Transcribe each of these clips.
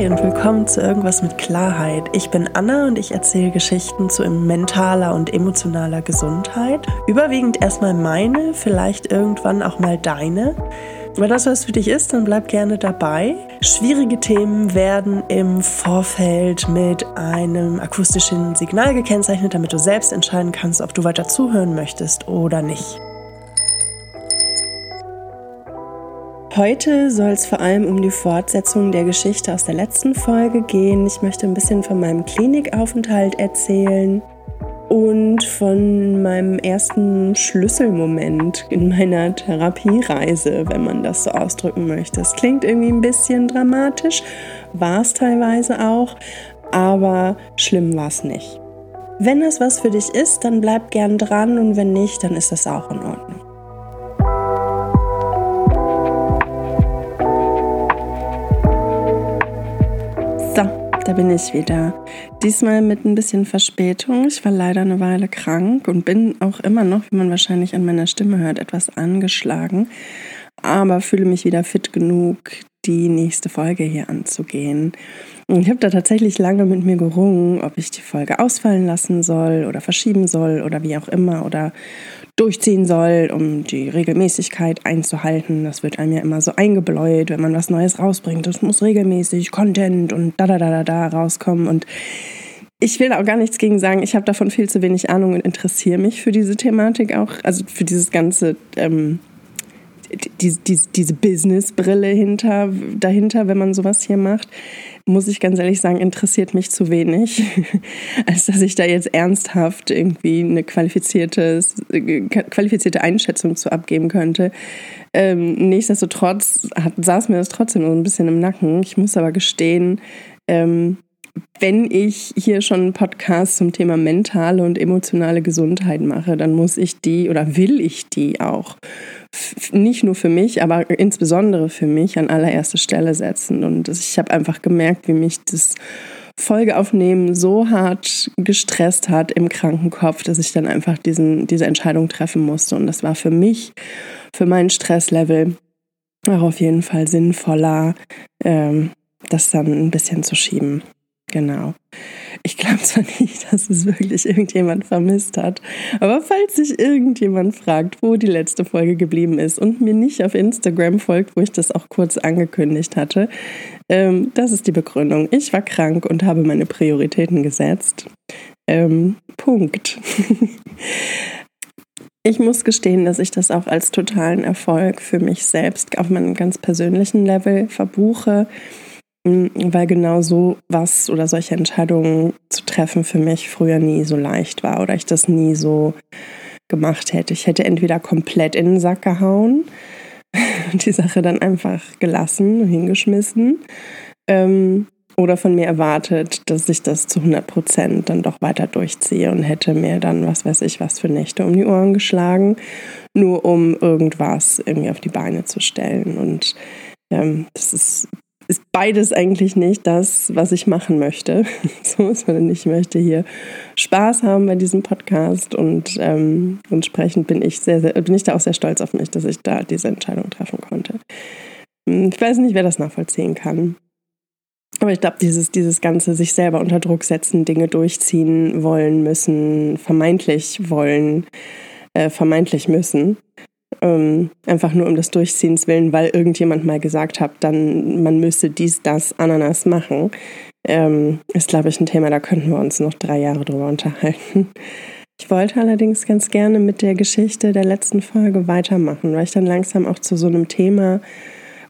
Hi und willkommen zu Irgendwas mit Klarheit. Ich bin Anna und ich erzähle Geschichten zu mentaler und emotionaler Gesundheit. Überwiegend erstmal meine, vielleicht irgendwann auch mal deine. Wenn das was für dich ist, dann bleib gerne dabei. Schwierige Themen werden im Vorfeld mit einem akustischen Signal gekennzeichnet, damit du selbst entscheiden kannst, ob du weiter zuhören möchtest oder nicht. Heute soll es vor allem um die Fortsetzung der Geschichte aus der letzten Folge gehen. Ich möchte ein bisschen von meinem Klinikaufenthalt erzählen und von meinem ersten Schlüsselmoment in meiner Therapiereise, wenn man das so ausdrücken möchte. Es klingt irgendwie ein bisschen dramatisch, war es teilweise auch, aber schlimm war es nicht. Wenn das was für dich ist, dann bleib gern dran und wenn nicht, dann ist das auch in Ordnung. Da bin ich wieder. Diesmal mit ein bisschen Verspätung. Ich war leider eine Weile krank und bin auch immer noch, wie man wahrscheinlich an meiner Stimme hört, etwas angeschlagen. Aber fühle mich wieder fit genug, die nächste Folge hier anzugehen. Ich habe da tatsächlich lange mit mir gerungen, ob ich die Folge ausfallen lassen soll oder verschieben soll oder wie auch immer oder durchziehen soll, um die Regelmäßigkeit einzuhalten. Das wird einem ja immer so eingebläut, wenn man was Neues rausbringt. Das muss regelmäßig Content und da da da da da rauskommen und ich will auch gar nichts gegen sagen. Ich habe davon viel zu wenig Ahnung und interessiere mich für diese Thematik auch, also für dieses ganze ähm, die, die, diese Business-Brille hinter, dahinter, wenn man sowas hier macht, muss ich ganz ehrlich sagen, interessiert mich zu wenig, als dass ich da jetzt ernsthaft irgendwie eine qualifizierte, qualifizierte Einschätzung zu abgeben könnte. Ähm, nichtsdestotrotz hat, saß mir das trotzdem so ein bisschen im Nacken. Ich muss aber gestehen, ähm, wenn ich hier schon einen Podcast zum Thema mentale und emotionale Gesundheit mache, dann muss ich die oder will ich die auch nicht nur für mich, aber insbesondere für mich an allererste Stelle setzen. Und ich habe einfach gemerkt, wie mich das Folgeaufnehmen so hart gestresst hat im Krankenkopf, dass ich dann einfach diesen, diese Entscheidung treffen musste. Und das war für mich, für mein Stresslevel, auch auf jeden Fall sinnvoller, ähm, das dann ein bisschen zu schieben. Genau. Ich glaube zwar nicht, dass es wirklich irgendjemand vermisst hat, aber falls sich irgendjemand fragt, wo die letzte Folge geblieben ist und mir nicht auf Instagram folgt, wo ich das auch kurz angekündigt hatte, ähm, das ist die Begründung. Ich war krank und habe meine Prioritäten gesetzt. Ähm, Punkt. Ich muss gestehen, dass ich das auch als totalen Erfolg für mich selbst auf meinem ganz persönlichen Level verbuche weil genau so was oder solche Entscheidungen zu treffen für mich früher nie so leicht war oder ich das nie so gemacht hätte. Ich hätte entweder komplett in den Sack gehauen, die Sache dann einfach gelassen, hingeschmissen ähm, oder von mir erwartet, dass ich das zu 100 Prozent dann doch weiter durchziehe und hätte mir dann, was weiß ich, was für Nächte um die Ohren geschlagen, nur um irgendwas irgendwie auf die Beine zu stellen. Und ähm, das ist ist beides eigentlich nicht das, was ich machen möchte. so sondern ich möchte hier Spaß haben bei diesem Podcast und ähm, entsprechend bin ich sehr, sehr, bin ich da auch sehr stolz auf mich, dass ich da diese Entscheidung treffen konnte. Hm, ich weiß nicht, wer das nachvollziehen kann. Aber ich glaube, dieses, dieses ganze sich selber unter Druck setzen, Dinge durchziehen wollen müssen, vermeintlich wollen, äh, vermeintlich müssen, ähm, einfach nur um des Durchziehens willen, weil irgendjemand mal gesagt hat, dann man müsse dies, das, Ananas machen, ähm, ist, glaube ich, ein Thema, da könnten wir uns noch drei Jahre drüber unterhalten. Ich wollte allerdings ganz gerne mit der Geschichte der letzten Folge weitermachen, weil ich dann langsam auch zu so einem Thema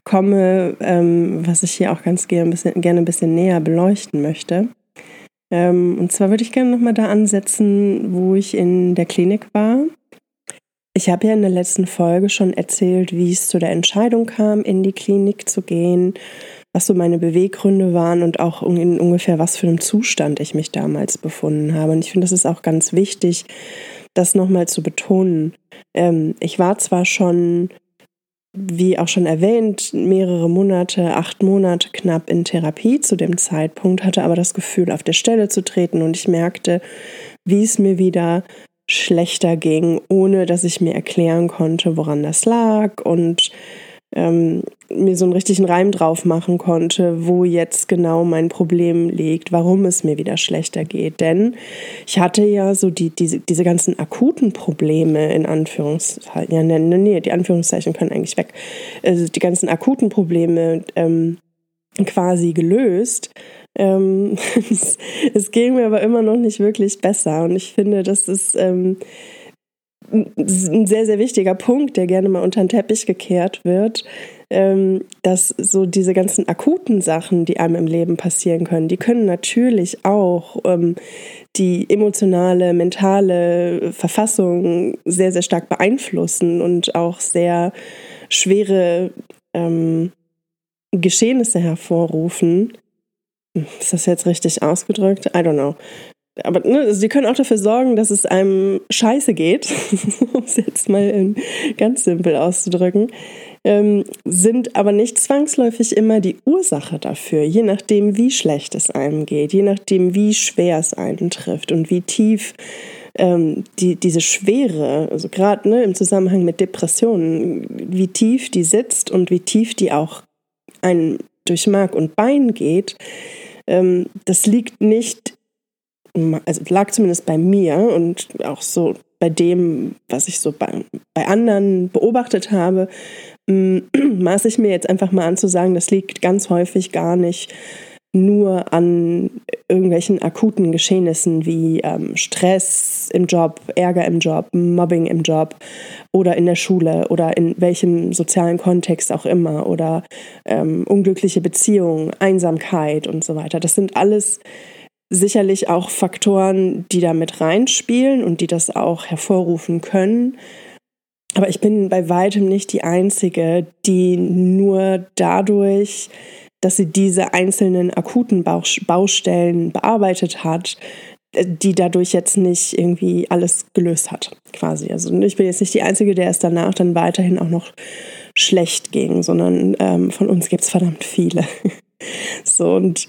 komme, ähm, was ich hier auch ganz gerne ein bisschen, gerne ein bisschen näher beleuchten möchte. Ähm, und zwar würde ich gerne nochmal da ansetzen, wo ich in der Klinik war ich habe ja in der letzten Folge schon erzählt, wie es zu der Entscheidung kam, in die Klinik zu gehen, was so meine Beweggründe waren und auch in ungefähr was für einem Zustand ich mich damals befunden habe. Und ich finde, das ist auch ganz wichtig, das nochmal zu betonen. Ähm, ich war zwar schon, wie auch schon erwähnt, mehrere Monate, acht Monate knapp in Therapie zu dem Zeitpunkt, hatte aber das Gefühl, auf der Stelle zu treten und ich merkte, wie es mir wieder schlechter ging, ohne dass ich mir erklären konnte, woran das lag und ähm, mir so einen richtigen Reim drauf machen konnte, wo jetzt genau mein Problem liegt, warum es mir wieder schlechter geht. Denn ich hatte ja so die, diese, diese ganzen akuten Probleme in Anführungszeichen, ja, nee, nee, die Anführungszeichen können eigentlich weg, also die ganzen akuten Probleme ähm, quasi gelöst. Ähm, es, es, ging mir aber immer noch nicht wirklich besser und ich finde, das ist ähm, ein sehr, sehr wichtiger Punkt, der gerne mal unter den Teppich gekehrt wird, ähm, dass so diese ganzen akuten Sachen, die einem im Leben passieren können, die können natürlich auch ähm, die emotionale, mentale Verfassung sehr, sehr stark beeinflussen und auch sehr schwere ähm, Geschehnisse hervorrufen. Ist das jetzt richtig ausgedrückt? I don't know aber ne, also können auch dafür sorgen, dass es einem scheiße geht, um es jetzt mal ganz simpel auszudrücken, ähm, sind aber nicht zwangsläufig immer die Ursache dafür, je nachdem, wie schlecht es einem geht, je nachdem, wie schwer es einen trifft und wie tief ähm, die, diese Schwere, also gerade ne, im Zusammenhang mit Depressionen, wie tief die sitzt und wie tief die auch einen durch Mark und Bein geht, ähm, das liegt nicht also lag zumindest bei mir und auch so bei dem, was ich so bei, bei anderen beobachtet habe, maße ich mir jetzt einfach mal an zu sagen, das liegt ganz häufig gar nicht nur an irgendwelchen akuten Geschehnissen wie ähm, Stress im Job, Ärger im Job, Mobbing im Job oder in der Schule oder in welchem sozialen Kontext auch immer oder ähm, unglückliche Beziehungen, Einsamkeit und so weiter. Das sind alles sicherlich auch Faktoren, die da mit reinspielen und die das auch hervorrufen können. Aber ich bin bei weitem nicht die Einzige, die nur dadurch, dass sie diese einzelnen akuten Baustellen bearbeitet hat, äh, die dadurch jetzt nicht irgendwie alles gelöst hat, quasi. Also ich bin jetzt nicht die Einzige, der es danach dann weiterhin auch noch schlecht ging, sondern ähm, von uns gibt es verdammt viele. So, und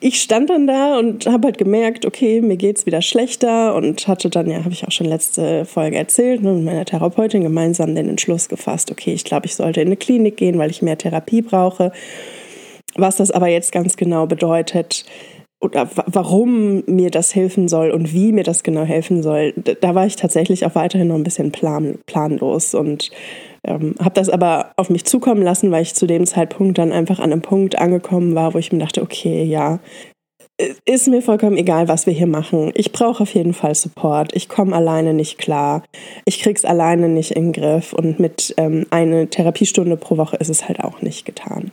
ich stand dann da und habe halt gemerkt, okay, mir geht's wieder schlechter und hatte dann, ja, habe ich auch schon letzte Folge erzählt, ne, mit meiner Therapeutin gemeinsam den Entschluss gefasst, okay, ich glaube, ich sollte in eine Klinik gehen, weil ich mehr Therapie brauche. Was das aber jetzt ganz genau bedeutet, oder warum mir das helfen soll und wie mir das genau helfen soll, da war ich tatsächlich auch weiterhin noch ein bisschen plan, planlos und ähm, habe das aber auf mich zukommen lassen, weil ich zu dem Zeitpunkt dann einfach an einem Punkt angekommen war, wo ich mir dachte, okay, ja, ist mir vollkommen egal, was wir hier machen. Ich brauche auf jeden Fall Support. Ich komme alleine nicht klar. Ich krieg's alleine nicht in den Griff. Und mit ähm, einer Therapiestunde pro Woche ist es halt auch nicht getan.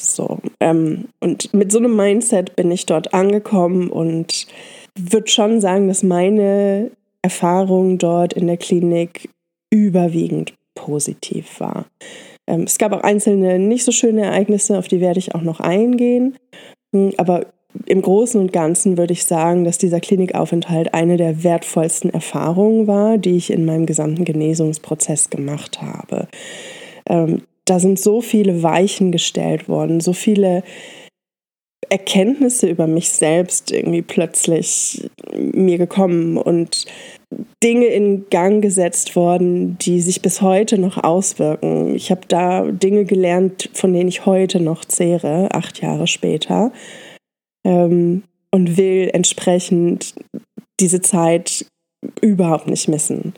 So, ähm, und mit so einem Mindset bin ich dort angekommen und würde schon sagen, dass meine Erfahrung dort in der Klinik überwiegend positiv war. Ähm, es gab auch einzelne nicht so schöne Ereignisse, auf die werde ich auch noch eingehen. Hm, aber im Großen und Ganzen würde ich sagen, dass dieser Klinikaufenthalt eine der wertvollsten Erfahrungen war, die ich in meinem gesamten Genesungsprozess gemacht habe. Ähm, da sind so viele Weichen gestellt worden, so viele Erkenntnisse über mich selbst irgendwie plötzlich mir gekommen und Dinge in Gang gesetzt worden, die sich bis heute noch auswirken. Ich habe da Dinge gelernt, von denen ich heute noch zehre, acht Jahre später, ähm, und will entsprechend diese Zeit überhaupt nicht missen.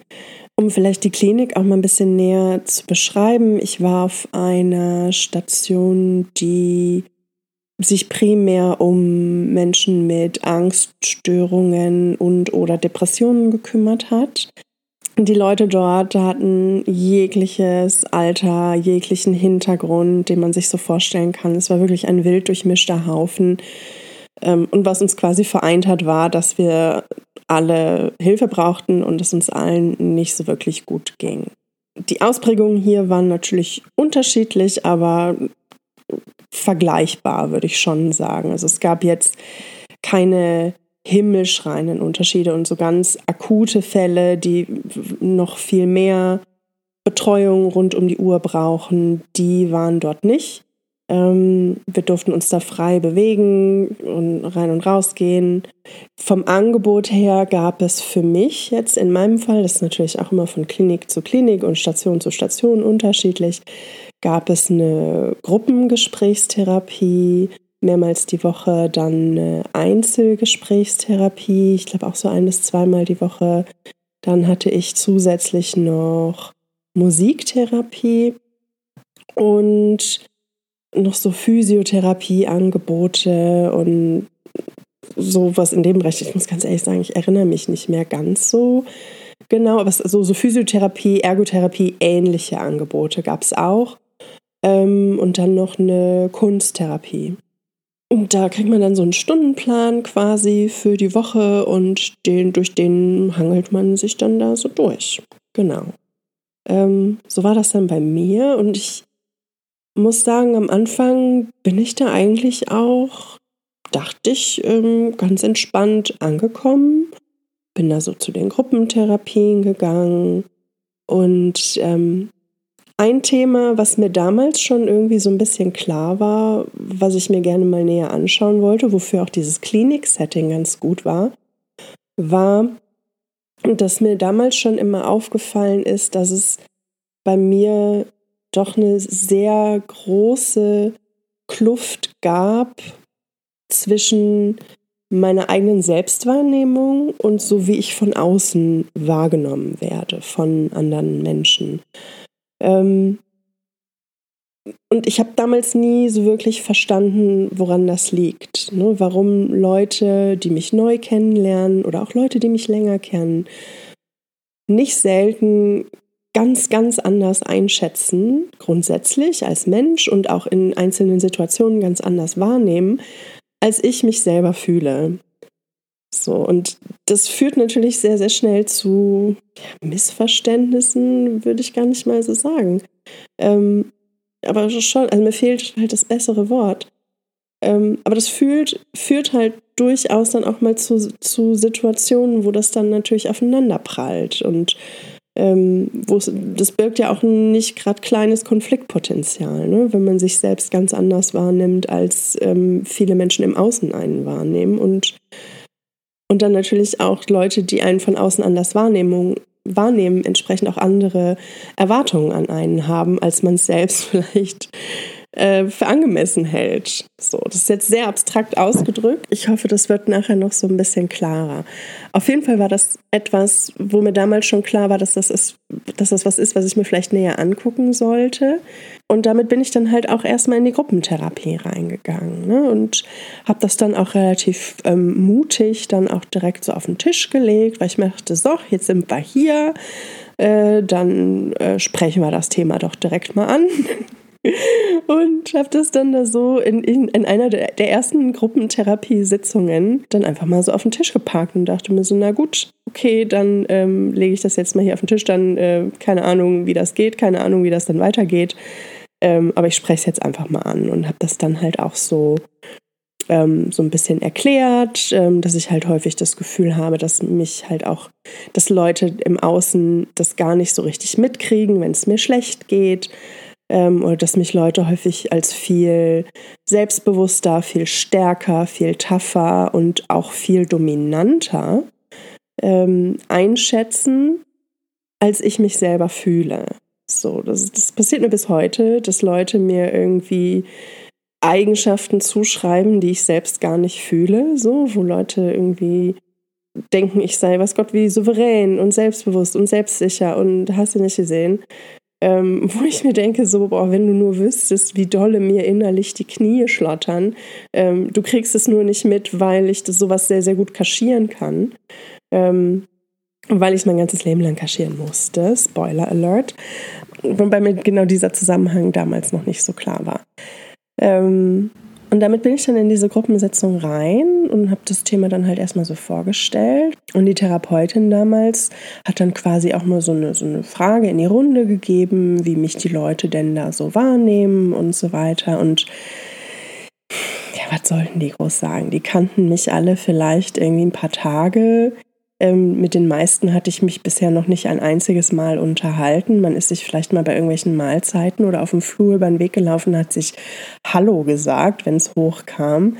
Um vielleicht die Klinik auch mal ein bisschen näher zu beschreiben, ich war auf einer Station, die sich primär um Menschen mit Angststörungen und oder Depressionen gekümmert hat. Die Leute dort hatten jegliches Alter, jeglichen Hintergrund, den man sich so vorstellen kann. Es war wirklich ein wild durchmischter Haufen. Ähm, und was uns quasi vereint hat, war, dass wir alle Hilfe brauchten und es uns allen nicht so wirklich gut ging. Die Ausprägungen hier waren natürlich unterschiedlich, aber vergleichbar, würde ich schon sagen. Also es gab jetzt keine himmelschreienden Unterschiede und so ganz akute Fälle, die noch viel mehr Betreuung rund um die Uhr brauchen, die waren dort nicht. Ähm, wir durften uns da frei bewegen und rein und raus gehen. Vom Angebot her gab es für mich jetzt in meinem Fall, das ist natürlich auch immer von Klinik zu Klinik und Station zu Station unterschiedlich, gab es eine Gruppengesprächstherapie mehrmals die Woche, dann eine Einzelgesprächstherapie, ich glaube auch so ein bis zweimal die Woche. Dann hatte ich zusätzlich noch Musiktherapie und noch so Physiotherapieangebote und sowas in dem Bereich. Ich muss ganz ehrlich sagen, ich erinnere mich nicht mehr ganz so genau, aber so, so Physiotherapie, Ergotherapie, ähnliche Angebote gab es auch. Ähm, und dann noch eine Kunsttherapie. Und da kriegt man dann so einen Stundenplan quasi für die Woche und den, durch den hangelt man sich dann da so durch. Genau. Ähm, so war das dann bei mir und ich muss sagen, am Anfang bin ich da eigentlich auch, dachte ich, ähm, ganz entspannt angekommen. Bin da so zu den Gruppentherapien gegangen. Und ähm, ein Thema, was mir damals schon irgendwie so ein bisschen klar war, was ich mir gerne mal näher anschauen wollte, wofür auch dieses Klinik-Setting ganz gut war, war, dass mir damals schon immer aufgefallen ist, dass es bei mir doch eine sehr große Kluft gab zwischen meiner eigenen Selbstwahrnehmung und so wie ich von außen wahrgenommen werde von anderen Menschen. Ähm und ich habe damals nie so wirklich verstanden, woran das liegt. Ne? Warum Leute, die mich neu kennenlernen oder auch Leute, die mich länger kennen, nicht selten ganz, ganz anders einschätzen, grundsätzlich als Mensch und auch in einzelnen Situationen ganz anders wahrnehmen, als ich mich selber fühle. So, und das führt natürlich sehr, sehr schnell zu Missverständnissen, würde ich gar nicht mal so sagen. Ähm, aber schon, also mir fehlt halt das bessere Wort. Ähm, aber das fühlt, führt halt durchaus dann auch mal zu, zu Situationen, wo das dann natürlich aufeinander prallt und ähm, das birgt ja auch nicht gerade kleines Konfliktpotenzial, ne? wenn man sich selbst ganz anders wahrnimmt, als ähm, viele Menschen im Außen einen wahrnehmen. Und, und dann natürlich auch Leute, die einen von außen anders wahrnehmen, wahrnehmen, entsprechend auch andere Erwartungen an einen haben, als man es selbst vielleicht äh, für angemessen hält. So, das ist jetzt sehr abstrakt ausgedrückt. Ich hoffe, das wird nachher noch so ein bisschen klarer. Auf jeden Fall war das etwas, wo mir damals schon klar war, dass das, ist, dass das was ist, was ich mir vielleicht näher angucken sollte. Und damit bin ich dann halt auch erstmal in die Gruppentherapie reingegangen ne? und habe das dann auch relativ ähm, mutig dann auch direkt so auf den Tisch gelegt, weil ich mir dachte, so, jetzt sind wir hier, äh, dann äh, sprechen wir das Thema doch direkt mal an. und habe das dann da so in, in, in einer der, der ersten Gruppentherapiesitzungen dann einfach mal so auf den Tisch geparkt und dachte mir so, na gut, okay, dann ähm, lege ich das jetzt mal hier auf den Tisch, dann äh, keine Ahnung, wie das geht, keine Ahnung, wie das dann weitergeht. Ähm, aber ich spreche es jetzt einfach mal an und habe das dann halt auch so ähm, so ein bisschen erklärt, ähm, dass ich halt häufig das Gefühl habe, dass mich halt auch, dass Leute im Außen das gar nicht so richtig mitkriegen, wenn es mir schlecht geht ähm, oder dass mich Leute häufig als viel selbstbewusster, viel stärker, viel tougher und auch viel dominanter ähm, einschätzen, als ich mich selber fühle. So, das, das passiert mir bis heute, dass Leute mir irgendwie Eigenschaften zuschreiben, die ich selbst gar nicht fühle, so, wo Leute irgendwie denken, ich sei, was Gott, wie souverän und selbstbewusst und selbstsicher und hast du nicht gesehen ähm, wo ich mir denke, so, boah, wenn du nur wüsstest, wie dolle mir innerlich die Knie schlottern, ähm, du kriegst es nur nicht mit, weil ich das sowas sehr, sehr gut kaschieren kann. Ähm, weil ich mein ganzes Leben lang kaschieren musste. Spoiler Alert. Wobei mir genau dieser Zusammenhang damals noch nicht so klar war. Ähm, und damit bin ich dann in diese Gruppensitzung rein und habe das Thema dann halt erstmal so vorgestellt. Und die Therapeutin damals hat dann quasi auch mal so eine, so eine Frage in die Runde gegeben, wie mich die Leute denn da so wahrnehmen und so weiter. Und ja, was sollten die groß sagen? Die kannten mich alle vielleicht irgendwie ein paar Tage. Ähm, mit den meisten hatte ich mich bisher noch nicht ein einziges Mal unterhalten. Man ist sich vielleicht mal bei irgendwelchen Mahlzeiten oder auf dem Flur über den Weg gelaufen, hat sich Hallo gesagt, wenn es hochkam.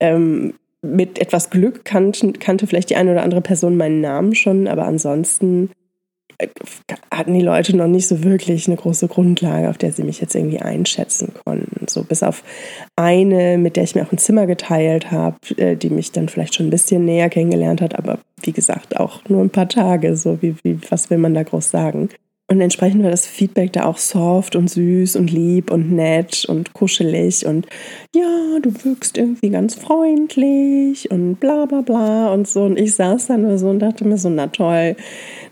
Ähm, mit etwas Glück kannte, kannte vielleicht die eine oder andere Person meinen Namen schon, aber ansonsten hatten die Leute noch nicht so wirklich eine große Grundlage, auf der sie mich jetzt irgendwie einschätzen konnten. So bis auf eine, mit der ich mir auch ein Zimmer geteilt habe, äh, die mich dann vielleicht schon ein bisschen näher kennengelernt hat, aber wie gesagt auch nur ein paar Tage. So wie, wie was will man da groß sagen? Und entsprechend war das Feedback da auch soft und süß und lieb und nett und kuschelig und ja, du wirkst irgendwie ganz freundlich und bla bla bla und so. Und ich saß dann nur so und dachte mir so, na toll,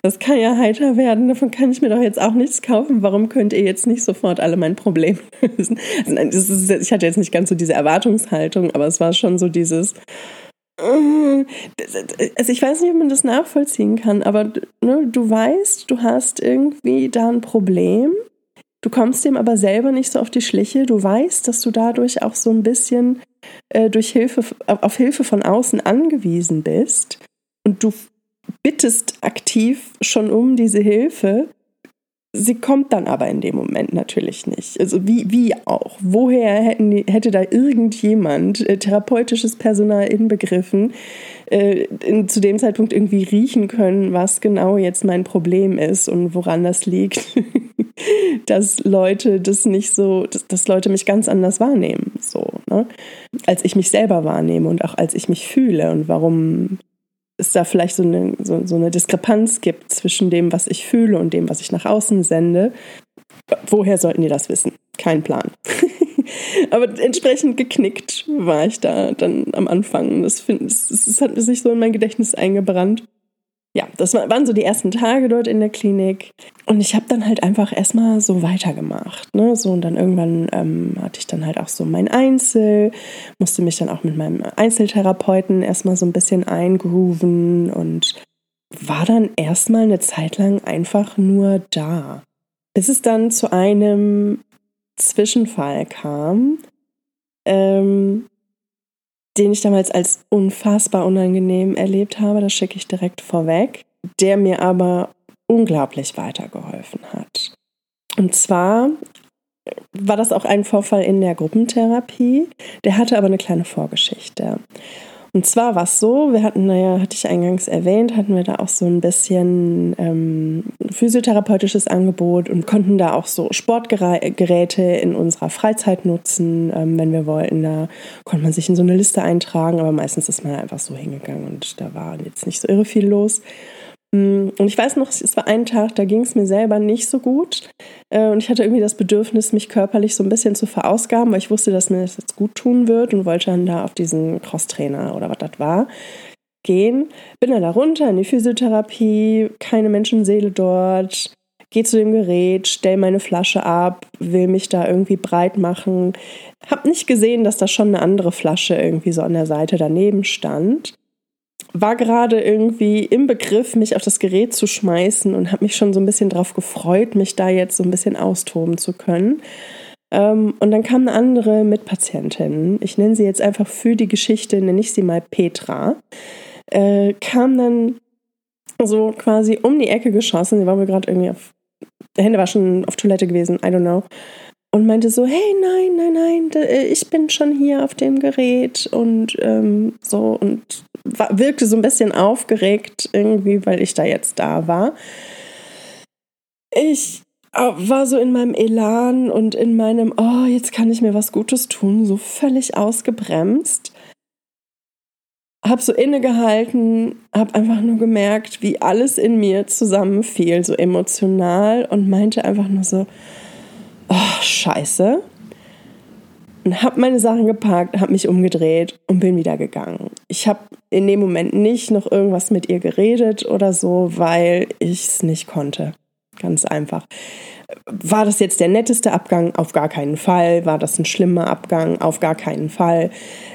das kann ja heiter werden, davon kann ich mir doch jetzt auch nichts kaufen. Warum könnt ihr jetzt nicht sofort alle mein Problem lösen? Also nein, ist, ich hatte jetzt nicht ganz so diese Erwartungshaltung, aber es war schon so dieses, also ich weiß nicht, ob man das nachvollziehen kann, aber ne, du weißt, du hast irgendwie da ein Problem. Du kommst dem aber selber nicht so auf die Schliche. Du weißt, dass du dadurch auch so ein bisschen äh, durch Hilfe, auf Hilfe von außen angewiesen bist. Und du bittest aktiv schon um diese Hilfe. Sie kommt dann aber in dem Moment natürlich nicht. Also wie, wie auch? Woher hätten hätte da irgendjemand, äh, therapeutisches Personal inbegriffen, äh, in, zu dem Zeitpunkt irgendwie riechen können, was genau jetzt mein Problem ist und woran das liegt, dass Leute das nicht so, dass, dass, Leute mich ganz anders wahrnehmen, so, ne? als ich mich selber wahrnehme und auch als ich mich fühle und warum es da vielleicht so eine, so, so eine Diskrepanz gibt zwischen dem, was ich fühle und dem, was ich nach außen sende. Woher sollten die das wissen? Kein Plan. Aber entsprechend geknickt war ich da dann am Anfang. Das, find, das, das hat sich so in mein Gedächtnis eingebrannt ja, das waren so die ersten Tage dort in der Klinik. Und ich habe dann halt einfach erstmal so weitergemacht. Ne? So, und dann irgendwann ähm, hatte ich dann halt auch so mein Einzel, musste mich dann auch mit meinem Einzeltherapeuten erstmal so ein bisschen eingrooven und war dann erstmal eine Zeit lang einfach nur da. Bis es dann zu einem Zwischenfall kam, ähm, den ich damals als unfassbar unangenehm erlebt habe, das schicke ich direkt vorweg, der mir aber unglaublich weitergeholfen hat. Und zwar war das auch ein Vorfall in der Gruppentherapie, der hatte aber eine kleine Vorgeschichte. Und zwar war es so, wir hatten, naja, hatte ich eingangs erwähnt, hatten wir da auch so ein bisschen ähm, physiotherapeutisches Angebot und konnten da auch so Sportgeräte in unserer Freizeit nutzen, ähm, wenn wir wollten. Da konnte man sich in so eine Liste eintragen, aber meistens ist man einfach so hingegangen und da war jetzt nicht so irre viel los. Mm, und ich weiß noch, es war ein Tag, da ging es mir selber nicht so gut. Äh, und ich hatte irgendwie das Bedürfnis, mich körperlich so ein bisschen zu verausgaben, weil ich wusste, dass mir das jetzt gut tun wird und wollte dann da auf diesen Crosstrainer oder was das war gehen. Bin dann da runter in die Physiotherapie, keine Menschenseele dort. Gehe zu dem Gerät, stell meine Flasche ab, will mich da irgendwie breit machen. Hab nicht gesehen, dass da schon eine andere Flasche irgendwie so an der Seite daneben stand war gerade irgendwie im Begriff, mich auf das Gerät zu schmeißen und habe mich schon so ein bisschen darauf gefreut, mich da jetzt so ein bisschen austoben zu können. Ähm, und dann kam eine andere Mitpatientin, ich nenne sie jetzt einfach für die Geschichte, nenne ich sie mal Petra, äh, kam dann so quasi um die Ecke geschossen. Sie war wohl gerade irgendwie auf, Hände war schon auf Toilette gewesen, I don't know und meinte so, hey, nein, nein, nein, äh, ich bin schon hier auf dem Gerät und ähm, so und wirkte so ein bisschen aufgeregt irgendwie, weil ich da jetzt da war. Ich äh, war so in meinem Elan und in meinem, oh, jetzt kann ich mir was Gutes tun, so völlig ausgebremst. Hab so innegehalten, hab einfach nur gemerkt, wie alles in mir zusammenfiel, so emotional und meinte einfach nur so, oh, scheiße. Und habe meine Sachen gepackt, habe mich umgedreht und bin wieder gegangen. Ich habe in dem Moment nicht noch irgendwas mit ihr geredet oder so, weil ich es nicht konnte. Ganz einfach. War das jetzt der netteste Abgang? Auf gar keinen Fall. War das ein schlimmer Abgang? Auf gar keinen Fall.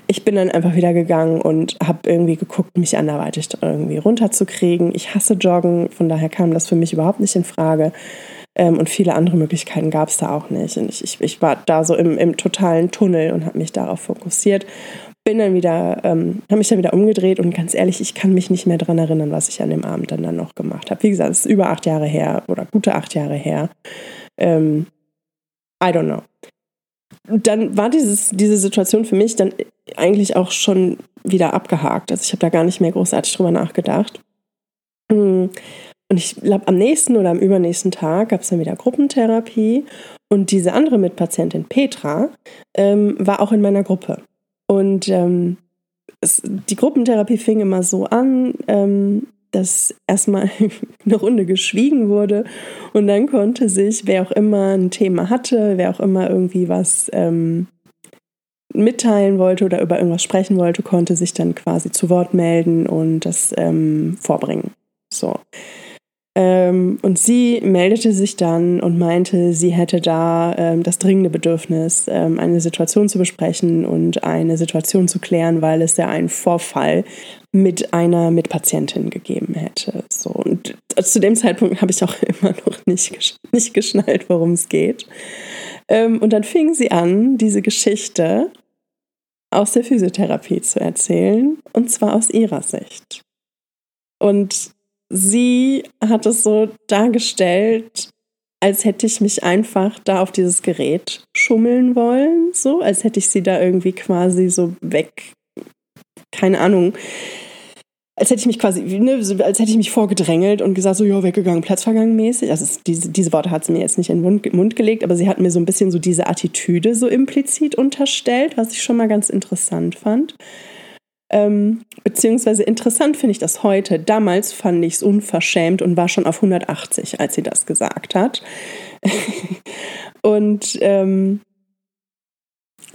Ich bin dann einfach wieder gegangen und habe irgendwie geguckt, mich anderweitig irgendwie runterzukriegen. Ich hasse Joggen, von daher kam das für mich überhaupt nicht in Frage. Ähm, und viele andere Möglichkeiten gab es da auch nicht. Und ich, ich, ich war da so im, im totalen Tunnel und habe mich darauf fokussiert. bin dann wieder, ähm, habe mich dann wieder umgedreht und ganz ehrlich, ich kann mich nicht mehr daran erinnern, was ich an dem Abend dann, dann noch gemacht habe. Wie gesagt, es ist über acht Jahre her oder gute acht Jahre her. Ähm, I don't know. Dann war dieses, diese Situation für mich dann eigentlich auch schon wieder abgehakt. Also ich habe da gar nicht mehr großartig drüber nachgedacht. Hm. Und ich glaube, am nächsten oder am übernächsten Tag gab es dann wieder Gruppentherapie. Und diese andere Mitpatientin, Petra, ähm, war auch in meiner Gruppe. Und ähm, es, die Gruppentherapie fing immer so an, ähm, dass erstmal eine Runde geschwiegen wurde und dann konnte sich, wer auch immer ein Thema hatte, wer auch immer irgendwie was ähm, mitteilen wollte oder über irgendwas sprechen wollte, konnte sich dann quasi zu Wort melden und das ähm, vorbringen. So. Ähm, und sie meldete sich dann und meinte, sie hätte da ähm, das dringende Bedürfnis, ähm, eine Situation zu besprechen und eine Situation zu klären, weil es ja einen Vorfall mit einer Mitpatientin gegeben hätte. So. Und zu dem Zeitpunkt habe ich auch immer noch nicht, nicht geschnallt, worum es geht. Ähm, und dann fing sie an, diese Geschichte aus der Physiotherapie zu erzählen, und zwar aus ihrer Sicht. Und sie hat es so dargestellt, als hätte ich mich einfach da auf dieses Gerät schummeln wollen, so als hätte ich sie da irgendwie quasi so weg, keine Ahnung, als hätte ich mich quasi, ne, als hätte ich mich vorgedrängelt und gesagt, so, ja, weggegangen, platzvergangen mäßig. Also diese, diese Worte hat sie mir jetzt nicht in den Mund, Mund gelegt, aber sie hat mir so ein bisschen so diese Attitüde so implizit unterstellt, was ich schon mal ganz interessant fand. Ähm, beziehungsweise interessant finde ich das heute. Damals fand ich es unverschämt und war schon auf 180, als sie das gesagt hat. und ähm,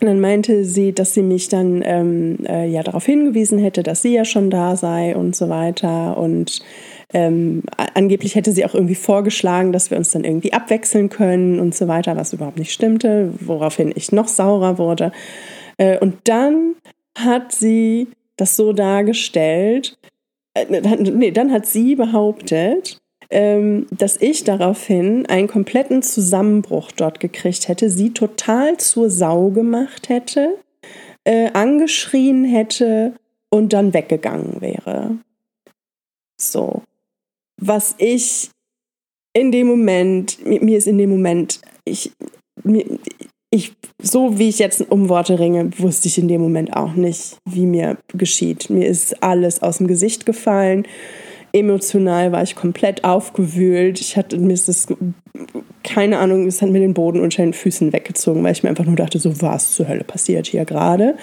dann meinte sie, dass sie mich dann ähm, äh, ja darauf hingewiesen hätte, dass sie ja schon da sei und so weiter. Und ähm, angeblich hätte sie auch irgendwie vorgeschlagen, dass wir uns dann irgendwie abwechseln können und so weiter, was überhaupt nicht stimmte, woraufhin ich noch saurer wurde. Äh, und dann hat sie das so dargestellt, äh, nee, dann hat sie behauptet, ähm, dass ich daraufhin einen kompletten Zusammenbruch dort gekriegt hätte, sie total zur Sau gemacht hätte, äh, angeschrien hätte und dann weggegangen wäre. So. Was ich in dem Moment, mir, mir ist in dem Moment, ich, mir, ich, so wie ich jetzt um Worte ringe, wusste ich in dem Moment auch nicht, wie mir geschieht. Mir ist alles aus dem Gesicht gefallen. Emotional war ich komplett aufgewühlt. Ich hatte mir ist das, keine Ahnung, es hat mir den Boden unter den Füßen weggezogen, weil ich mir einfach nur dachte, so was zur Hölle passiert hier gerade.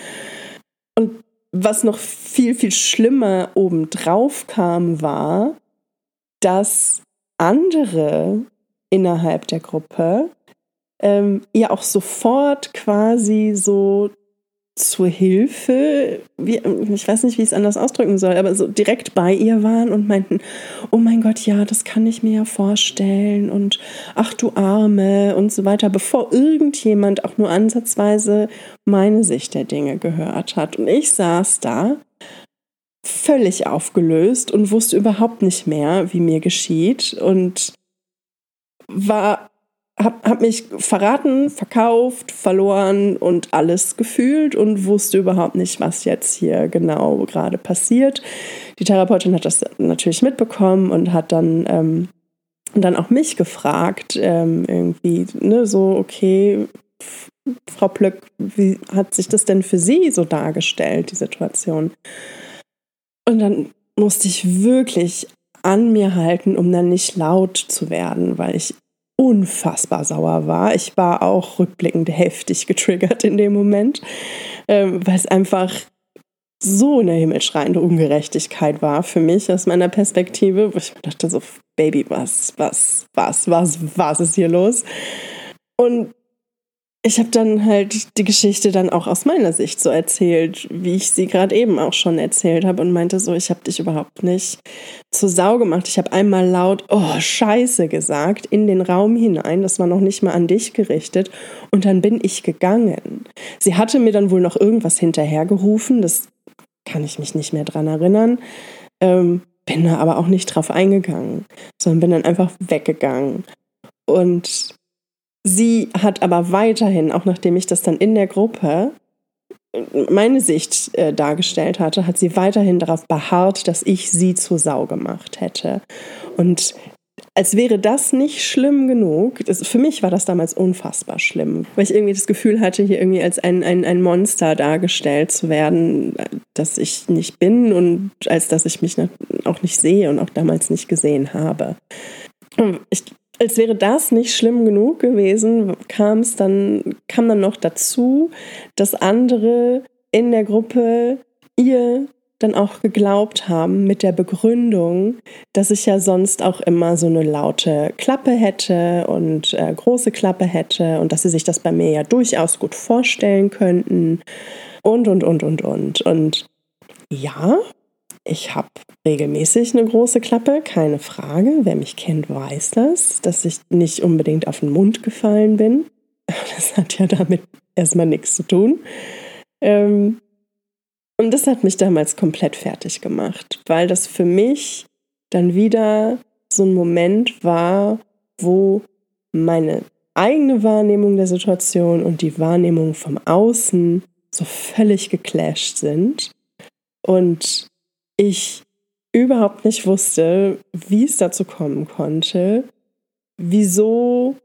Und was noch viel, viel schlimmer obendrauf kam, war, dass andere innerhalb der Gruppe ähm, ja auch sofort quasi so zur Hilfe, wie, ich weiß nicht, wie ich es anders ausdrücken soll, aber so direkt bei ihr waren und meinten, oh mein Gott, ja, das kann ich mir ja vorstellen und ach du Arme und so weiter, bevor irgendjemand auch nur ansatzweise meine Sicht der Dinge gehört hat. Und ich saß da völlig aufgelöst und wusste überhaupt nicht mehr, wie mir geschieht und war habe hab mich verraten, verkauft, verloren und alles gefühlt und wusste überhaupt nicht, was jetzt hier genau gerade passiert. Die Therapeutin hat das natürlich mitbekommen und hat dann, ähm, dann auch mich gefragt, ähm, irgendwie, ne, so, okay, Frau Plöck, wie hat sich das denn für Sie so dargestellt, die Situation? Und dann musste ich wirklich an mir halten, um dann nicht laut zu werden, weil ich unfassbar sauer war. Ich war auch rückblickend heftig getriggert in dem Moment, ähm, weil es einfach so eine himmelschreiende Ungerechtigkeit war für mich aus meiner Perspektive, wo ich mir dachte so, Baby, was, was, was, was, was ist hier los? Und ich habe dann halt die Geschichte dann auch aus meiner Sicht so erzählt, wie ich sie gerade eben auch schon erzählt habe und meinte so, ich habe dich überhaupt nicht zur Sau gemacht. Ich habe einmal laut, oh Scheiße gesagt, in den Raum hinein. Das war noch nicht mal an dich gerichtet. Und dann bin ich gegangen. Sie hatte mir dann wohl noch irgendwas hinterhergerufen. Das kann ich mich nicht mehr dran erinnern. Ähm, bin da aber auch nicht drauf eingegangen, sondern bin dann einfach weggegangen. Und Sie hat aber weiterhin, auch nachdem ich das dann in der Gruppe meine Sicht äh, dargestellt hatte, hat sie weiterhin darauf beharrt, dass ich sie zur Sau gemacht hätte. Und als wäre das nicht schlimm genug. Das, für mich war das damals unfassbar schlimm, weil ich irgendwie das Gefühl hatte, hier irgendwie als ein, ein, ein Monster dargestellt zu werden, das ich nicht bin und als dass ich mich auch nicht sehe und auch damals nicht gesehen habe. Ich, als wäre das nicht schlimm genug gewesen, kam es dann, kam dann noch dazu, dass andere in der Gruppe ihr dann auch geglaubt haben mit der Begründung, dass ich ja sonst auch immer so eine laute Klappe hätte und äh, große Klappe hätte und dass sie sich das bei mir ja durchaus gut vorstellen könnten und, und, und, und, und. Und ja, ich habe regelmäßig eine große Klappe, keine Frage. Wer mich kennt, weiß das, dass ich nicht unbedingt auf den Mund gefallen bin. Das hat ja damit erstmal nichts zu tun. Ähm, und das hat mich damals komplett fertig gemacht, weil das für mich dann wieder so ein Moment war, wo meine eigene Wahrnehmung der Situation und die Wahrnehmung vom Außen so völlig geclasht sind und ich überhaupt nicht wusste, wie es dazu kommen konnte, wieso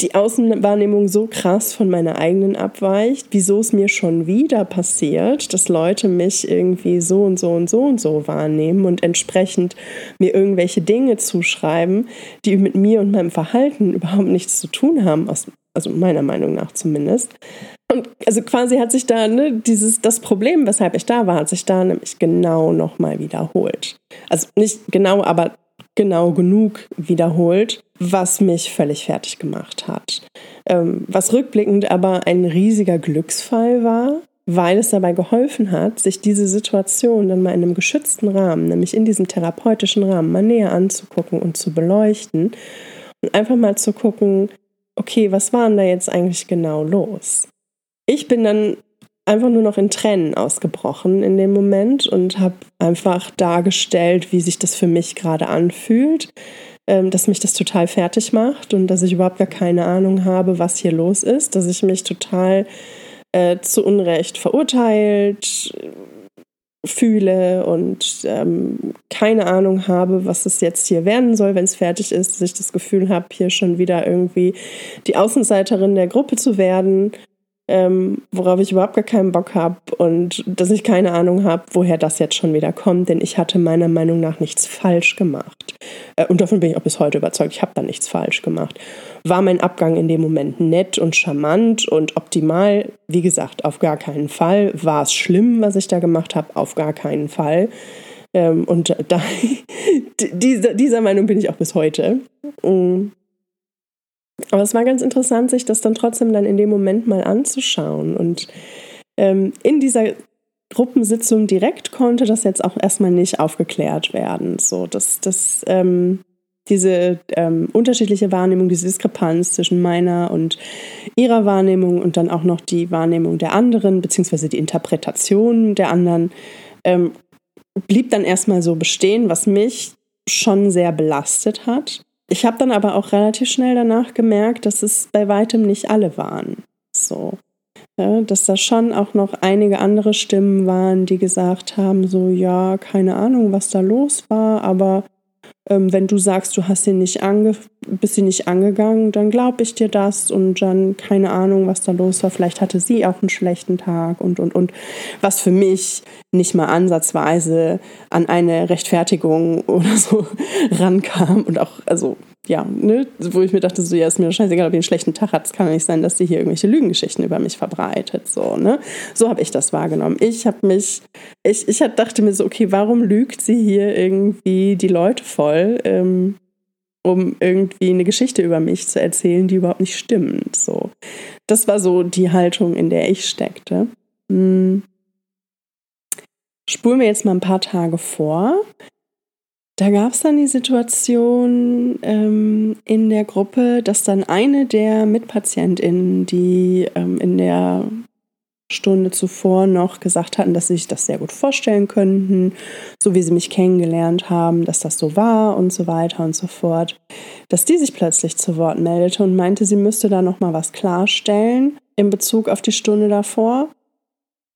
die Außenwahrnehmung so krass von meiner eigenen abweicht, wieso es mir schon wieder passiert, dass Leute mich irgendwie so und so und so und so wahrnehmen und entsprechend mir irgendwelche Dinge zuschreiben, die mit mir und meinem Verhalten überhaupt nichts zu tun haben, also meiner Meinung nach zumindest. Und also quasi hat sich da ne, dieses das Problem, weshalb ich da war, hat sich da nämlich genau nochmal wiederholt. Also nicht genau, aber genau genug wiederholt, was mich völlig fertig gemacht hat. Ähm, was rückblickend aber ein riesiger Glücksfall war, weil es dabei geholfen hat, sich diese Situation dann mal in einem geschützten Rahmen, nämlich in diesem therapeutischen Rahmen, mal näher anzugucken und zu beleuchten und einfach mal zu gucken, okay, was war denn da jetzt eigentlich genau los? Ich bin dann einfach nur noch in Tränen ausgebrochen in dem Moment und habe einfach dargestellt, wie sich das für mich gerade anfühlt, ähm, dass mich das total fertig macht und dass ich überhaupt gar keine Ahnung habe, was hier los ist, dass ich mich total äh, zu Unrecht verurteilt fühle und ähm, keine Ahnung habe, was es jetzt hier werden soll, wenn es fertig ist, dass ich das Gefühl habe, hier schon wieder irgendwie die Außenseiterin der Gruppe zu werden ähm, worauf ich überhaupt gar keinen Bock habe und dass ich keine Ahnung habe, woher das jetzt schon wieder kommt, denn ich hatte meiner Meinung nach nichts falsch gemacht. Äh, und davon bin ich auch bis heute überzeugt, ich habe da nichts falsch gemacht. War mein Abgang in dem Moment nett und charmant und optimal? Wie gesagt, auf gar keinen Fall. War es schlimm, was ich da gemacht habe? Auf gar keinen Fall. Ähm, und da, dieser, dieser Meinung bin ich auch bis heute. Mm. Aber es war ganz interessant, sich das dann trotzdem dann in dem Moment mal anzuschauen. Und ähm, in dieser Gruppensitzung direkt konnte das jetzt auch erstmal nicht aufgeklärt werden. So, dass das ähm, diese ähm, unterschiedliche Wahrnehmung, diese Diskrepanz zwischen meiner und ihrer Wahrnehmung und dann auch noch die Wahrnehmung der anderen, beziehungsweise die Interpretation der anderen, ähm, blieb dann erstmal so bestehen, was mich schon sehr belastet hat. Ich habe dann aber auch relativ schnell danach gemerkt, dass es bei weitem nicht alle waren. So. Ja, dass da schon auch noch einige andere Stimmen waren, die gesagt haben, so ja, keine Ahnung, was da los war, aber ähm, wenn du sagst, du hast sie nicht ange bist sie nicht angegangen, dann glaube ich dir das und dann keine Ahnung, was da los war. Vielleicht hatte sie auch einen schlechten Tag und und und. Was für mich nicht mal ansatzweise an eine Rechtfertigung oder so rankam und auch, also ja, ne, wo ich mir dachte, so, ja, ist mir scheißegal, ob ihr einen schlechten Tag hat, es kann nicht sein, dass die hier irgendwelche Lügengeschichten über mich verbreitet, so, ne. So habe ich das wahrgenommen. Ich habe mich, ich, ich dachte mir so, okay, warum lügt sie hier irgendwie die Leute voll, ähm, um irgendwie eine Geschichte über mich zu erzählen, die überhaupt nicht stimmt, so. Das war so die Haltung, in der ich steckte. Hm. Spulen wir jetzt mal ein paar Tage vor. Da gab es dann die Situation ähm, in der Gruppe, dass dann eine der MitpatientInnen, die ähm, in der Stunde zuvor noch gesagt hatten, dass sie sich das sehr gut vorstellen könnten, so wie sie mich kennengelernt haben, dass das so war und so weiter und so fort, dass die sich plötzlich zu Wort meldete und meinte, sie müsste da noch mal was klarstellen in Bezug auf die Stunde davor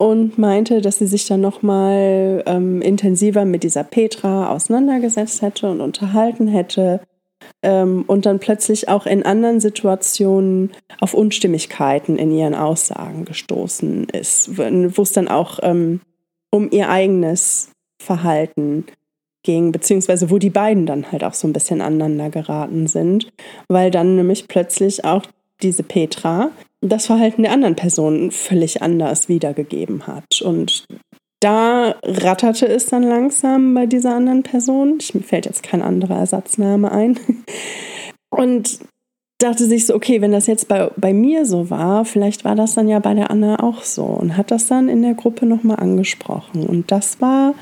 und meinte, dass sie sich dann nochmal ähm, intensiver mit dieser Petra auseinandergesetzt hätte und unterhalten hätte ähm, und dann plötzlich auch in anderen Situationen auf Unstimmigkeiten in ihren Aussagen gestoßen ist, wo es dann auch ähm, um ihr eigenes Verhalten ging, beziehungsweise wo die beiden dann halt auch so ein bisschen aneinander geraten sind, weil dann nämlich plötzlich auch diese Petra das Verhalten der anderen Person völlig anders wiedergegeben hat. Und da ratterte es dann langsam bei dieser anderen Person. Ich, mir fällt jetzt kein anderer Ersatzname ein. Und dachte sich so, okay, wenn das jetzt bei, bei mir so war, vielleicht war das dann ja bei der Anna auch so. Und hat das dann in der Gruppe nochmal angesprochen. Und das war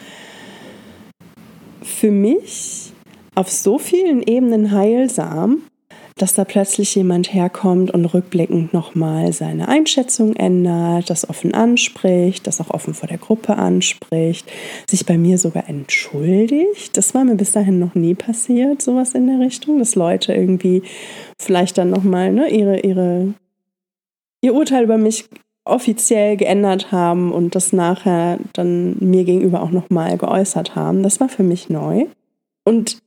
für mich auf so vielen Ebenen heilsam, dass da plötzlich jemand herkommt und rückblickend nochmal seine Einschätzung ändert, das offen anspricht, das auch offen vor der Gruppe anspricht, sich bei mir sogar entschuldigt. Das war mir bis dahin noch nie passiert, sowas in der Richtung, dass Leute irgendwie vielleicht dann nochmal ne, ihre, ihre, ihr Urteil über mich offiziell geändert haben und das nachher dann mir gegenüber auch nochmal geäußert haben. Das war für mich neu. Und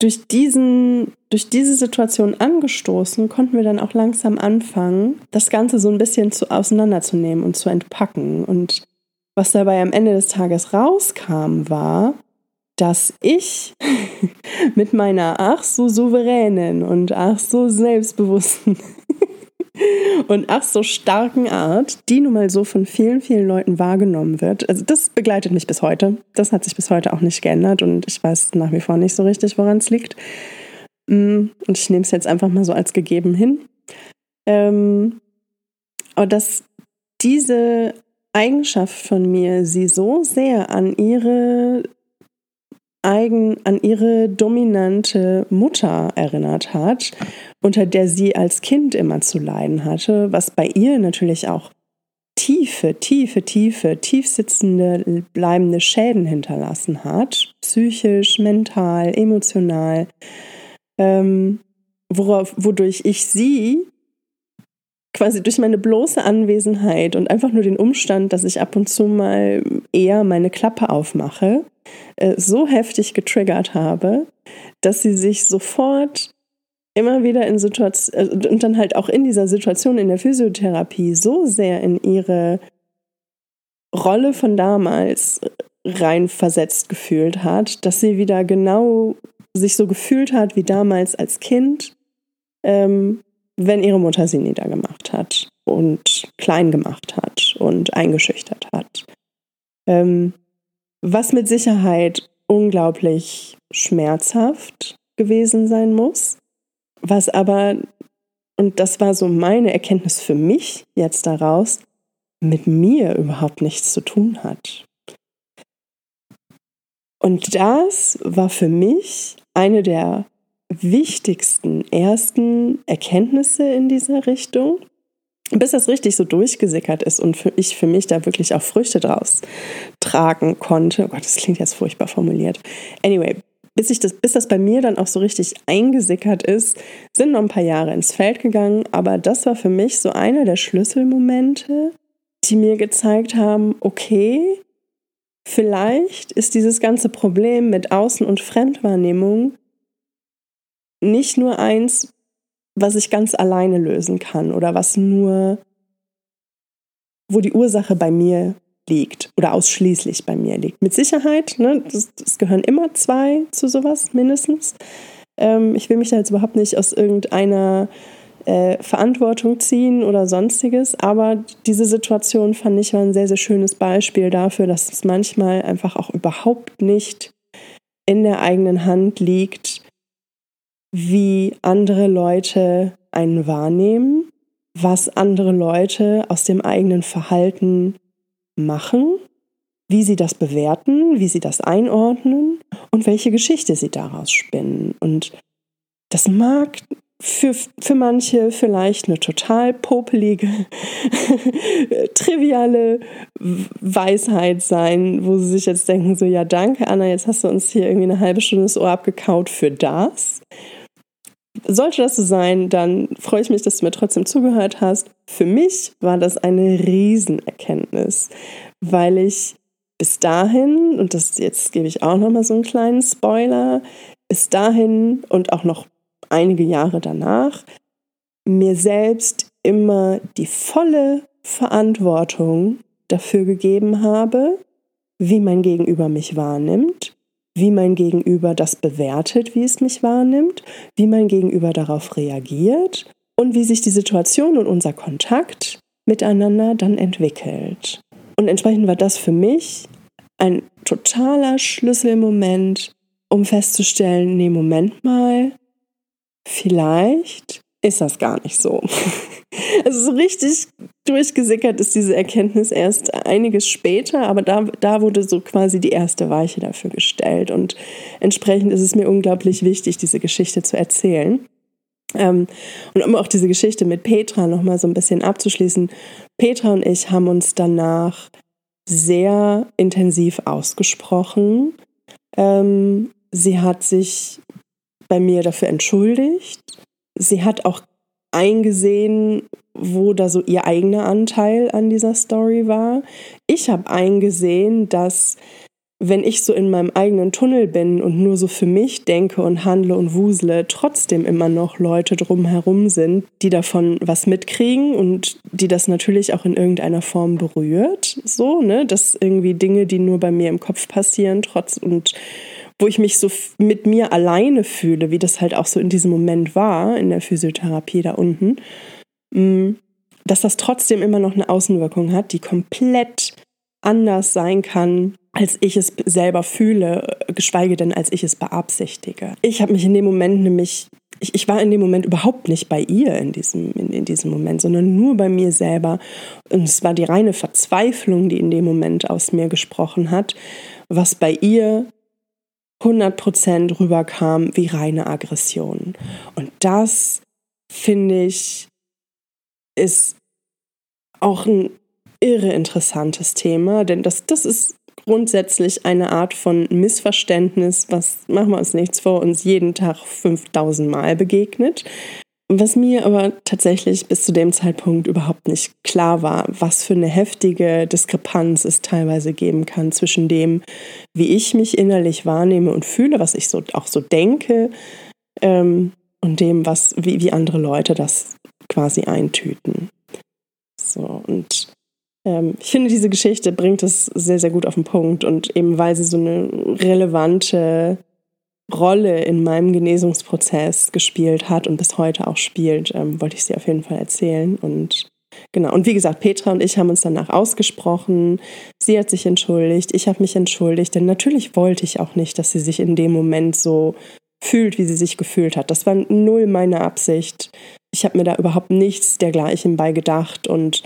durch, diesen, durch diese Situation angestoßen, konnten wir dann auch langsam anfangen, das Ganze so ein bisschen zu, auseinanderzunehmen und zu entpacken. Und was dabei am Ende des Tages rauskam, war, dass ich mit meiner ach so souveränen und ach so selbstbewussten und ach so starken Art, die nun mal so von vielen, vielen Leuten wahrgenommen wird. Also das begleitet mich bis heute. Das hat sich bis heute auch nicht geändert und ich weiß nach wie vor nicht so richtig, woran es liegt. Mm, und ich nehme es jetzt einfach mal so als gegeben hin. Ähm, aber dass diese Eigenschaft von mir sie so sehr an ihre eigen an ihre dominante Mutter erinnert hat, unter der sie als Kind immer zu leiden hatte, was bei ihr natürlich auch tiefe, tiefe, tiefe, tief sitzende, bleibende Schäden hinterlassen hat, psychisch, mental, emotional, ähm, worauf, wodurch ich sie quasi durch meine bloße Anwesenheit und einfach nur den Umstand, dass ich ab und zu mal eher meine Klappe aufmache, äh, so heftig getriggert habe, dass sie sich sofort immer wieder in Situationen äh, und dann halt auch in dieser Situation in der Physiotherapie so sehr in ihre Rolle von damals reinversetzt gefühlt hat, dass sie wieder genau sich so gefühlt hat wie damals als Kind, ähm, wenn ihre Mutter sie niedergemacht hat und klein gemacht hat und eingeschüchtert hat. Ähm, was mit Sicherheit unglaublich schmerzhaft gewesen sein muss, was aber, und das war so meine Erkenntnis für mich jetzt daraus, mit mir überhaupt nichts zu tun hat. Und das war für mich eine der wichtigsten ersten Erkenntnisse in dieser Richtung, bis das richtig so durchgesickert ist und für ich für mich da wirklich auch Früchte draus tragen konnte. Oh Gott, das klingt jetzt furchtbar formuliert. Anyway, bis, ich das, bis das bei mir dann auch so richtig eingesickert ist, sind noch ein paar Jahre ins Feld gegangen, aber das war für mich so einer der Schlüsselmomente, die mir gezeigt haben, okay, vielleicht ist dieses ganze Problem mit Außen- und Fremdwahrnehmung nicht nur eins, was ich ganz alleine lösen kann oder was nur, wo die Ursache bei mir liegt oder ausschließlich bei mir liegt. Mit Sicherheit, ne, es gehören immer zwei zu sowas mindestens. Ähm, ich will mich da jetzt überhaupt nicht aus irgendeiner äh, Verantwortung ziehen oder sonstiges, aber diese Situation fand ich war ein sehr, sehr schönes Beispiel dafür, dass es manchmal einfach auch überhaupt nicht in der eigenen Hand liegt, wie andere Leute einen wahrnehmen, was andere Leute aus dem eigenen Verhalten machen, wie sie das bewerten, wie sie das einordnen und welche Geschichte sie daraus spinnen. Und das mag für, für manche vielleicht eine total popelige, triviale Weisheit sein, wo sie sich jetzt denken, so ja danke Anna, jetzt hast du uns hier irgendwie eine halbe Stunde das Ohr abgekaut für das sollte das so sein, dann freue ich mich, dass du mir trotzdem zugehört hast. Für mich war das eine Riesenerkenntnis, weil ich bis dahin, und das jetzt gebe ich auch nochmal so einen kleinen Spoiler, bis dahin und auch noch einige Jahre danach, mir selbst immer die volle Verantwortung dafür gegeben habe, wie mein Gegenüber mich wahrnimmt, wie mein Gegenüber das bewertet, wie es mich wahrnimmt, wie mein Gegenüber darauf reagiert und wie sich die Situation und unser Kontakt miteinander dann entwickelt. Und entsprechend war das für mich ein totaler Schlüsselmoment, um festzustellen, nee, Moment mal, vielleicht ist das gar nicht so. Also so richtig durchgesickert ist diese Erkenntnis erst einiges später, aber da, da wurde so quasi die erste Weiche dafür gestellt. Und entsprechend ist es mir unglaublich wichtig, diese Geschichte zu erzählen. Ähm, und um auch diese Geschichte mit Petra nochmal so ein bisschen abzuschließen, Petra und ich haben uns danach sehr intensiv ausgesprochen. Ähm, sie hat sich bei mir dafür entschuldigt. Sie hat auch eingesehen, wo da so ihr eigener Anteil an dieser Story war. Ich habe eingesehen, dass wenn ich so in meinem eigenen Tunnel bin und nur so für mich denke und handle und wusele, trotzdem immer noch Leute drumherum sind, die davon was mitkriegen und die das natürlich auch in irgendeiner Form berührt. So, ne, dass irgendwie Dinge, die nur bei mir im Kopf passieren, trotz und wo ich mich so mit mir alleine fühle, wie das halt auch so in diesem Moment war, in der Physiotherapie da unten, mm, dass das trotzdem immer noch eine Außenwirkung hat, die komplett anders sein kann, als ich es selber fühle, geschweige denn, als ich es beabsichtige. Ich habe mich in dem Moment nämlich, ich, ich, war in dem Moment überhaupt nicht bei ihr in diesem, in, in diesem Moment, sondern nur bei mir selber. Und es war die reine Verzweiflung, die in dem Moment aus mir gesprochen hat, was bei ihr 100% rüberkam wie reine Aggression. Und das, finde ich, ist auch ein irre interessantes Thema, denn das, das ist grundsätzlich eine Art von Missverständnis, was, machen wir uns nichts vor, uns jeden Tag 5000 Mal begegnet. Was mir aber tatsächlich bis zu dem Zeitpunkt überhaupt nicht klar war, was für eine heftige Diskrepanz es teilweise geben kann zwischen dem, wie ich mich innerlich wahrnehme und fühle, was ich so auch so denke, ähm, und dem, was, wie, wie andere Leute das quasi eintüten. So, und ähm, ich finde, diese Geschichte bringt es sehr, sehr gut auf den Punkt und eben weil sie so eine relevante Rolle in meinem Genesungsprozess gespielt hat und bis heute auch spielt, ähm, wollte ich sie auf jeden Fall erzählen. Und genau, und wie gesagt, Petra und ich haben uns danach ausgesprochen. Sie hat sich entschuldigt, ich habe mich entschuldigt, denn natürlich wollte ich auch nicht, dass sie sich in dem Moment so fühlt, wie sie sich gefühlt hat. Das war null meine Absicht. Ich habe mir da überhaupt nichts dergleichen bei gedacht und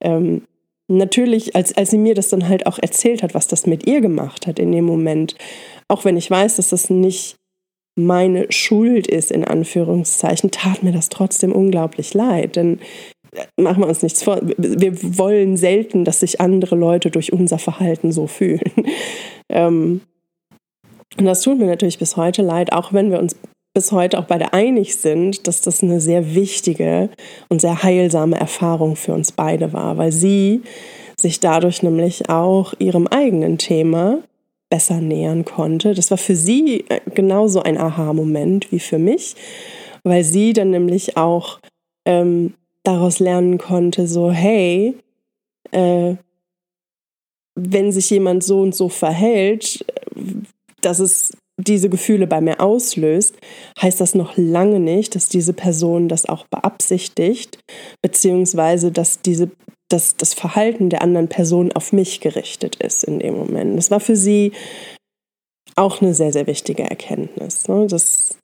ähm, natürlich, als, als sie mir das dann halt auch erzählt hat, was das mit ihr gemacht hat in dem Moment, auch wenn ich weiß, dass das nicht meine Schuld ist, in Anführungszeichen, tat mir das trotzdem unglaublich leid. Denn äh, machen wir uns nichts vor, wir wollen selten, dass sich andere Leute durch unser Verhalten so fühlen. ähm, und das tut mir natürlich bis heute leid, auch wenn wir uns bis heute auch beide einig sind, dass das eine sehr wichtige und sehr heilsame Erfahrung für uns beide war, weil sie sich dadurch nämlich auch ihrem eigenen Thema besser nähern konnte. Das war für sie äh, genauso ein Aha-Moment wie für mich, weil sie dann nämlich auch ähm, daraus lernen konnte, so hey, äh, wenn sich jemand so und so verhält, dass es diese Gefühle bei mir auslöst, heißt das noch lange nicht, dass diese Person das auch beabsichtigt, beziehungsweise dass diese, dass das Verhalten der anderen Person auf mich gerichtet ist in dem Moment. Das war für sie auch eine sehr, sehr wichtige Erkenntnis. Ne? Das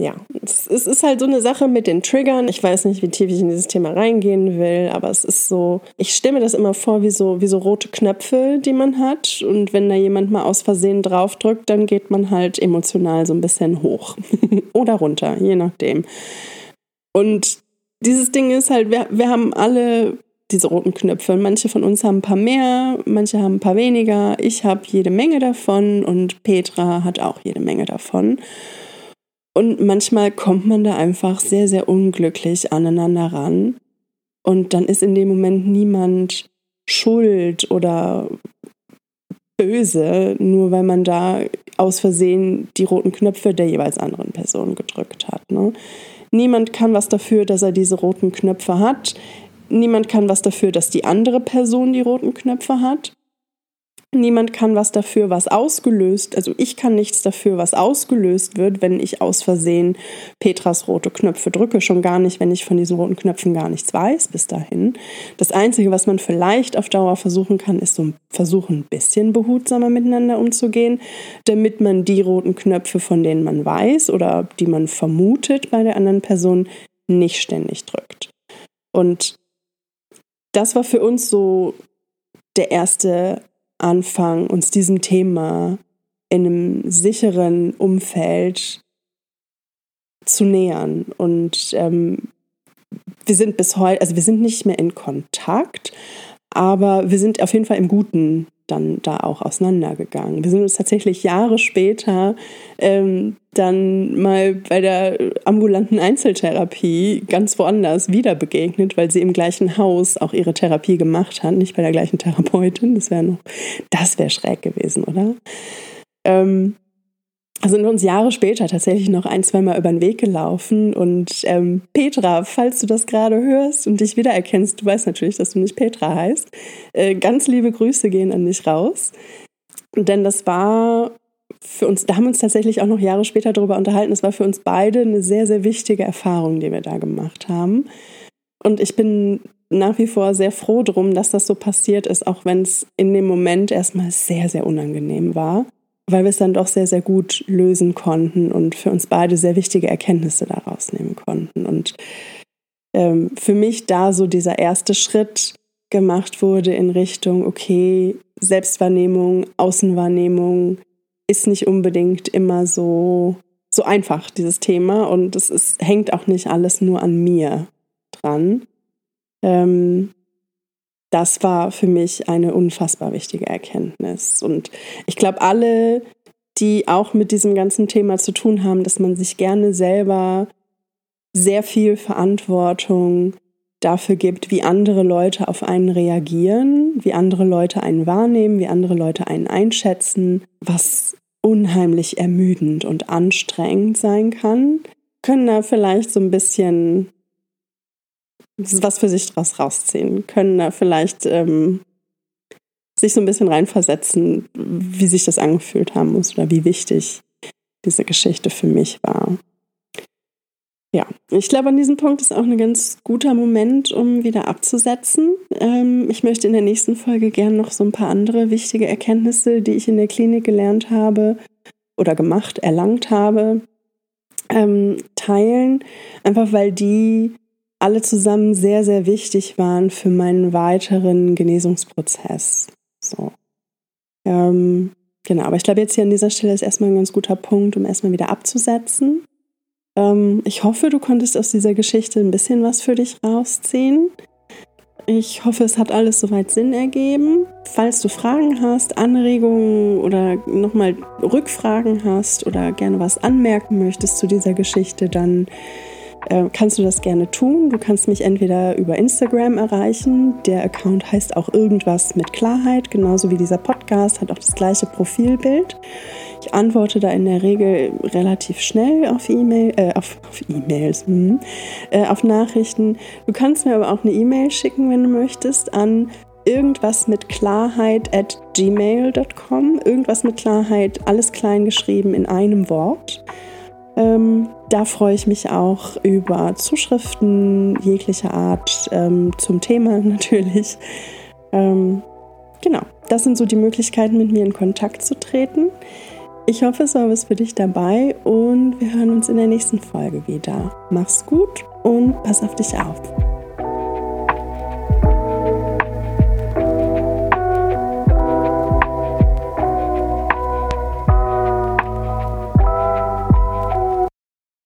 ja, es ist halt so eine Sache mit den Triggern. Ich weiß nicht, wie tief ich in dieses Thema reingehen will, aber es ist so, ich stelle mir das immer vor wie so, wie so rote Knöpfe, die man hat. Und wenn da jemand mal aus Versehen draufdrückt, dann geht man halt emotional so ein bisschen hoch oder runter, je nachdem. Und dieses Ding ist halt, wir, wir haben alle diese roten Knöpfe. Manche von uns haben ein paar mehr, manche haben ein paar weniger. Ich habe jede Menge davon und Petra hat auch jede Menge davon. Und manchmal kommt man da einfach sehr, sehr unglücklich aneinander ran. Und dann ist in dem Moment niemand schuld oder böse, nur weil man da aus Versehen die roten Knöpfe der jeweils anderen Person gedrückt hat. Ne? Niemand kann was dafür, dass er diese roten Knöpfe hat. Niemand kann was dafür, dass die andere Person die roten Knöpfe hat. Niemand kann was dafür, was ausgelöst, also ich kann nichts dafür, was ausgelöst wird, wenn ich aus Versehen Petras rote Knöpfe drücke, schon gar nicht, wenn ich von diesen roten Knöpfen gar nichts weiß bis dahin. Das Einzige, was man vielleicht auf Dauer versuchen kann, ist so versuchen, ein bisschen behutsamer miteinander umzugehen, damit man die roten Knöpfe, von denen man weiß oder die man vermutet bei der anderen Person, nicht ständig drückt. Und das war für uns so der erste Anfang, uns diesem Thema in einem sicheren Umfeld zu nähern. Und ähm, wir sind bis heute, also wir sind nicht mehr in Kontakt, aber wir sind auf jeden Fall im Guten dann da auch auseinandergegangen. Wir sind uns tatsächlich Jahre später ähm, dann mal bei der ambulanten Einzeltherapie ganz woanders wieder begegnet, weil sie im gleichen Haus auch ihre Therapie gemacht hat, nicht bei der gleichen Therapeutin. Das wäre noch, das wäre schräg gewesen, oder? Ähm, sind uns Jahre später tatsächlich noch ein, zweimal über den Weg gelaufen. Und ähm, Petra, falls du das gerade hörst und dich wiedererkennst, du weißt natürlich, dass du nicht Petra heißt, äh, ganz liebe Grüße gehen an dich raus. Denn das war für uns, da haben wir uns tatsächlich auch noch Jahre später darüber unterhalten, das war für uns beide eine sehr, sehr wichtige Erfahrung, die wir da gemacht haben. Und ich bin nach wie vor sehr froh drum, dass das so passiert ist, auch wenn es in dem Moment erstmal sehr, sehr unangenehm war weil wir es dann doch sehr, sehr gut lösen konnten und für uns beide sehr wichtige Erkenntnisse daraus nehmen konnten. Und ähm, für mich da so dieser erste Schritt gemacht wurde in Richtung, okay, Selbstwahrnehmung, Außenwahrnehmung ist nicht unbedingt immer so, so einfach, dieses Thema. Und es ist, hängt auch nicht alles nur an mir dran. Ähm, das war für mich eine unfassbar wichtige Erkenntnis. Und ich glaube, alle, die auch mit diesem ganzen Thema zu tun haben, dass man sich gerne selber sehr viel Verantwortung dafür gibt, wie andere Leute auf einen reagieren, wie andere Leute einen wahrnehmen, wie andere Leute einen einschätzen, was unheimlich ermüdend und anstrengend sein kann, können da vielleicht so ein bisschen was für sich daraus rausziehen, können da vielleicht ähm, sich so ein bisschen reinversetzen, wie sich das angefühlt haben muss oder wie wichtig diese Geschichte für mich war. Ja, ich glaube, an diesem Punkt ist auch ein ganz guter Moment, um wieder abzusetzen. Ähm, ich möchte in der nächsten Folge gerne noch so ein paar andere wichtige Erkenntnisse, die ich in der Klinik gelernt habe oder gemacht, erlangt habe, ähm, teilen. Einfach weil die alle zusammen sehr, sehr wichtig waren für meinen weiteren Genesungsprozess. So. Ähm, genau, aber ich glaube, jetzt hier an dieser Stelle ist erstmal ein ganz guter Punkt, um erstmal wieder abzusetzen. Ähm, ich hoffe, du konntest aus dieser Geschichte ein bisschen was für dich rausziehen. Ich hoffe, es hat alles soweit Sinn ergeben. Falls du Fragen hast, Anregungen oder nochmal Rückfragen hast oder gerne was anmerken möchtest zu dieser Geschichte, dann äh, kannst du das gerne tun. Du kannst mich entweder über Instagram erreichen. Der Account heißt auch irgendwas mit Klarheit, genauso wie dieser Podcast, hat auch das gleiche Profilbild. Ich antworte da in der Regel relativ schnell auf E-Mail, äh, auf, auf E-Mails, hm, äh, auf Nachrichten. Du kannst mir aber auch eine E-Mail schicken, wenn du möchtest, an irgendwas mit Klarheit at gmail.com. Irgendwas mit Klarheit, alles klein geschrieben in einem Wort. Ähm, da freue ich mich auch über Zuschriften jeglicher Art ähm, zum Thema natürlich. Ähm, genau, das sind so die Möglichkeiten, mit mir in Kontakt zu treten. Ich hoffe, es war was für dich dabei und wir hören uns in der nächsten Folge wieder. Mach's gut und pass auf dich auf.